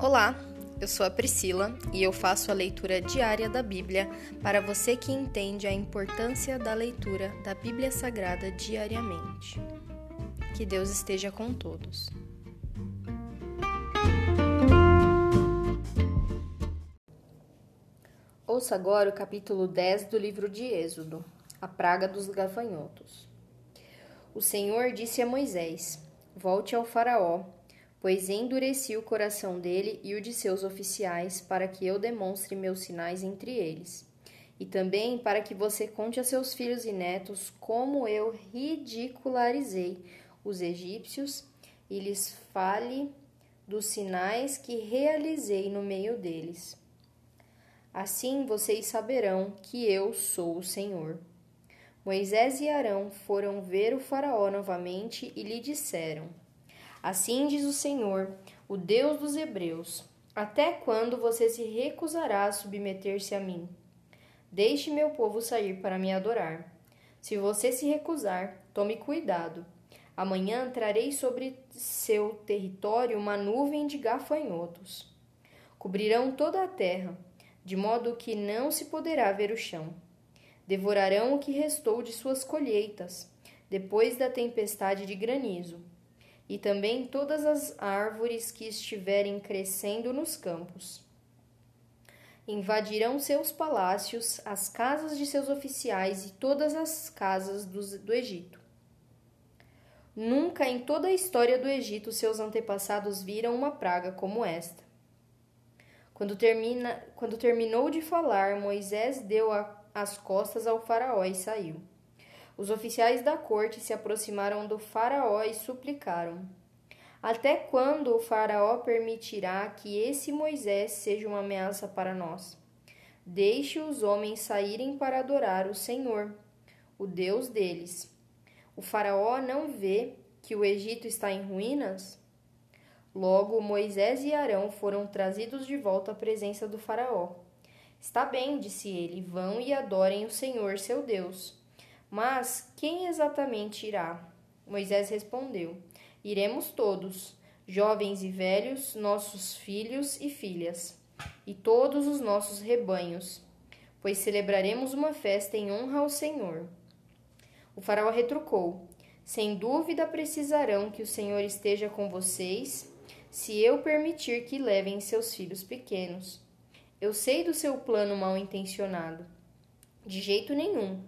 Olá, eu sou a Priscila e eu faço a leitura diária da Bíblia para você que entende a importância da leitura da Bíblia Sagrada diariamente. Que Deus esteja com todos. Ouça agora o capítulo 10 do livro de Êxodo, a praga dos gafanhotos. O Senhor disse a Moisés: Volte ao Faraó pois endureci o coração dele e o de seus oficiais, para que eu demonstre meus sinais entre eles. E também para que você conte a seus filhos e netos como eu ridicularizei os egípcios e lhes fale dos sinais que realizei no meio deles. Assim vocês saberão que eu sou o Senhor. Moisés e Arão foram ver o Faraó novamente e lhe disseram: Assim diz o Senhor, o Deus dos Hebreus: Até quando você se recusará a submeter-se a mim? Deixe meu povo sair para me adorar. Se você se recusar, tome cuidado. Amanhã trarei sobre seu território uma nuvem de gafanhotos. Cobrirão toda a terra, de modo que não se poderá ver o chão. Devorarão o que restou de suas colheitas, depois da tempestade de granizo e também todas as árvores que estiverem crescendo nos campos. Invadirão seus palácios, as casas de seus oficiais e todas as casas do, Egito. Nunca em toda a história do Egito seus antepassados viram uma praga como esta. Quando, termina, quando terminou de falar, Moisés deu a, as costas ao Faraó e saiu. Os oficiais da corte se aproximaram do Faraó e suplicaram: Até quando o Faraó permitirá que esse Moisés seja uma ameaça para nós? Deixe os homens saírem para adorar o Senhor, o Deus deles. O Faraó não vê que o Egito está em ruínas? Logo, Moisés e Arão foram trazidos de volta à presença do Faraó. Está bem, disse ele, vão e adorem o Senhor seu Deus. Mas quem exatamente irá? Moisés respondeu: Iremos todos, jovens e velhos, nossos filhos e filhas, e todos os nossos rebanhos, pois celebraremos uma festa em honra ao Senhor. O faraó retrucou: Sem dúvida precisarão que o Senhor esteja com vocês, se eu permitir que levem seus filhos pequenos. Eu sei do seu plano mal intencionado. De jeito nenhum.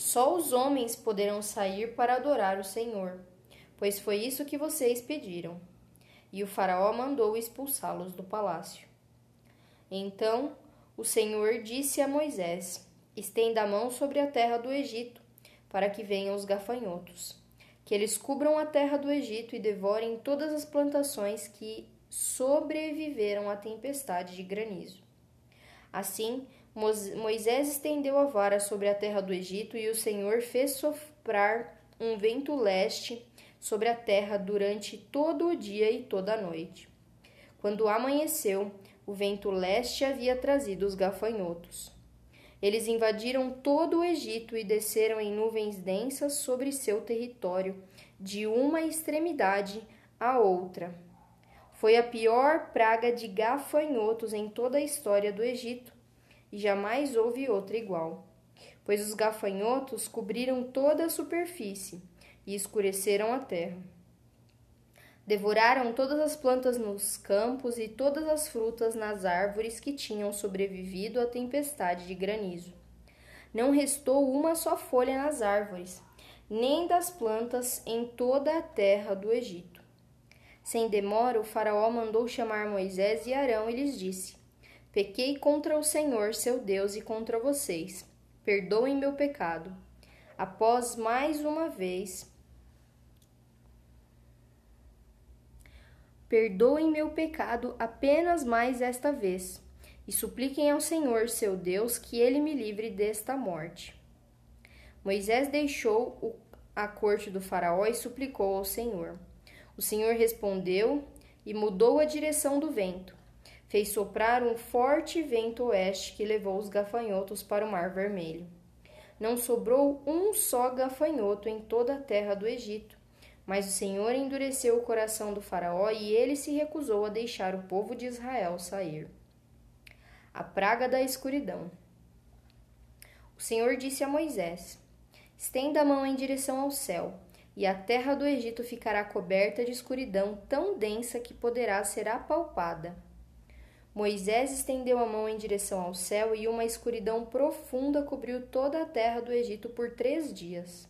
Só os homens poderão sair para adorar o Senhor, pois foi isso que vocês pediram. E o Faraó mandou expulsá-los do palácio. Então o Senhor disse a Moisés: Estenda a mão sobre a terra do Egito, para que venham os gafanhotos, que eles cubram a terra do Egito e devorem todas as plantações que sobreviveram à tempestade de granizo. Assim, Moisés estendeu a vara sobre a terra do Egito e o Senhor fez soprar um vento leste sobre a terra durante todo o dia e toda a noite. Quando amanheceu, o vento leste havia trazido os gafanhotos. Eles invadiram todo o Egito e desceram em nuvens densas sobre seu território, de uma extremidade à outra. Foi a pior praga de gafanhotos em toda a história do Egito e jamais houve outra igual, pois os gafanhotos cobriram toda a superfície e escureceram a terra. Devoraram todas as plantas nos campos e todas as frutas nas árvores que tinham sobrevivido à tempestade de granizo. Não restou uma só folha nas árvores, nem das plantas em toda a terra do Egito. Sem demora, o Faraó mandou chamar Moisés e Arão e lhes disse: Pequei contra o Senhor, seu Deus, e contra vocês. Perdoem meu pecado. Após mais uma vez, perdoem meu pecado apenas mais esta vez, e supliquem ao Senhor, seu Deus, que ele me livre desta morte. Moisés deixou a corte do Faraó e suplicou ao Senhor. O Senhor respondeu e mudou a direção do vento fez soprar um forte vento oeste que levou os gafanhotos para o Mar Vermelho. Não sobrou um só gafanhoto em toda a terra do Egito, Mas o Senhor endureceu o coração do Faraó e ele se recusou a deixar o povo de Israel sair. A praga da escuridão. O Senhor disse a Moisés: Estenda a mão em direção ao céu, e a terra do Egito ficará coberta de escuridão tão densa que poderá ser apalpada. Moisés estendeu a mão em direção ao céu e uma escuridão profunda cobriu toda a terra do Egito por três dias.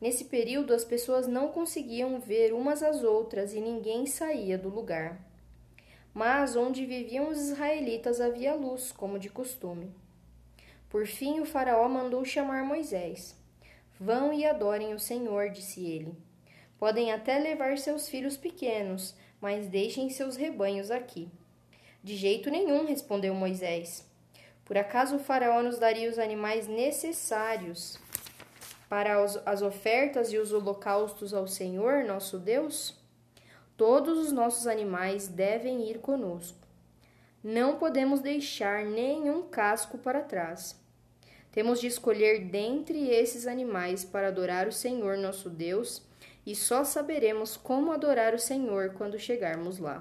Nesse período, as pessoas não conseguiam ver umas às outras e ninguém saía do lugar. Mas onde viviam os israelitas havia luz, como de costume. Por fim, o Faraó mandou chamar Moisés. Vão e adorem o Senhor, disse ele. Podem até levar seus filhos pequenos, mas deixem seus rebanhos aqui. De jeito nenhum, respondeu Moisés. Por acaso o Faraó nos daria os animais necessários para as ofertas e os holocaustos ao Senhor, nosso Deus? Todos os nossos animais devem ir conosco. Não podemos deixar nenhum casco para trás. Temos de escolher dentre esses animais para adorar o Senhor, nosso Deus, e só saberemos como adorar o Senhor quando chegarmos lá.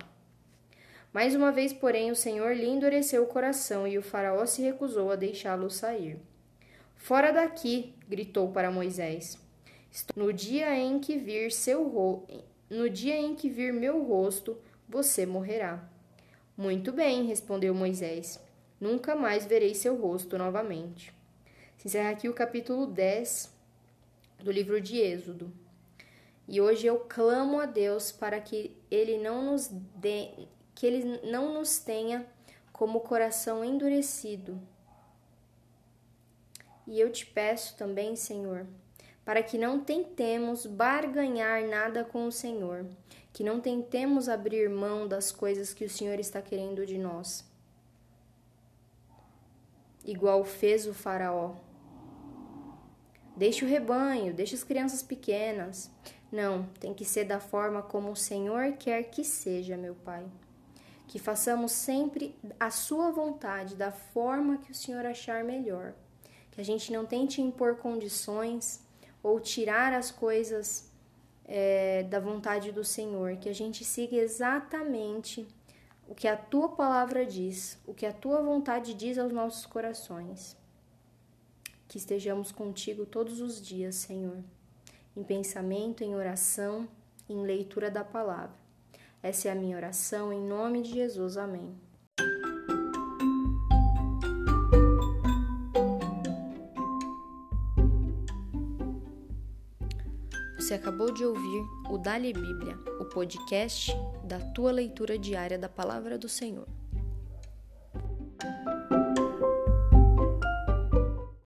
Mais uma vez, porém, o Senhor lhe endureceu o coração e o Faraó se recusou a deixá-lo sair. Fora daqui! gritou para Moisés. No dia em que vir seu ro... no dia em que vir meu rosto, você morrerá. Muito bem, respondeu Moisés. Nunca mais verei seu rosto novamente. Se encerra aqui o capítulo 10 do livro de Êxodo. E hoje eu clamo a Deus para que ele não nos dê, que Ele não nos tenha como coração endurecido. E eu te peço também, Senhor, para que não tentemos barganhar nada com o Senhor, que não tentemos abrir mão das coisas que o Senhor está querendo de nós. Igual fez o Faraó. Deixe o rebanho, deixe as crianças pequenas. Não, tem que ser da forma como o Senhor quer que seja, meu Pai que façamos sempre a Sua vontade, da forma que o Senhor achar melhor. Que a gente não tente impor condições ou tirar as coisas é, da vontade do Senhor, que a gente siga exatamente o que a tua palavra diz, o que a tua vontade diz aos nossos corações. Que estejamos contigo todos os dias, Senhor, em pensamento, em oração, em leitura da palavra. Essa é a minha oração, em nome de Jesus. Amém. Você acabou de ouvir o Dali Bíblia, o podcast da tua leitura diária da palavra do Senhor.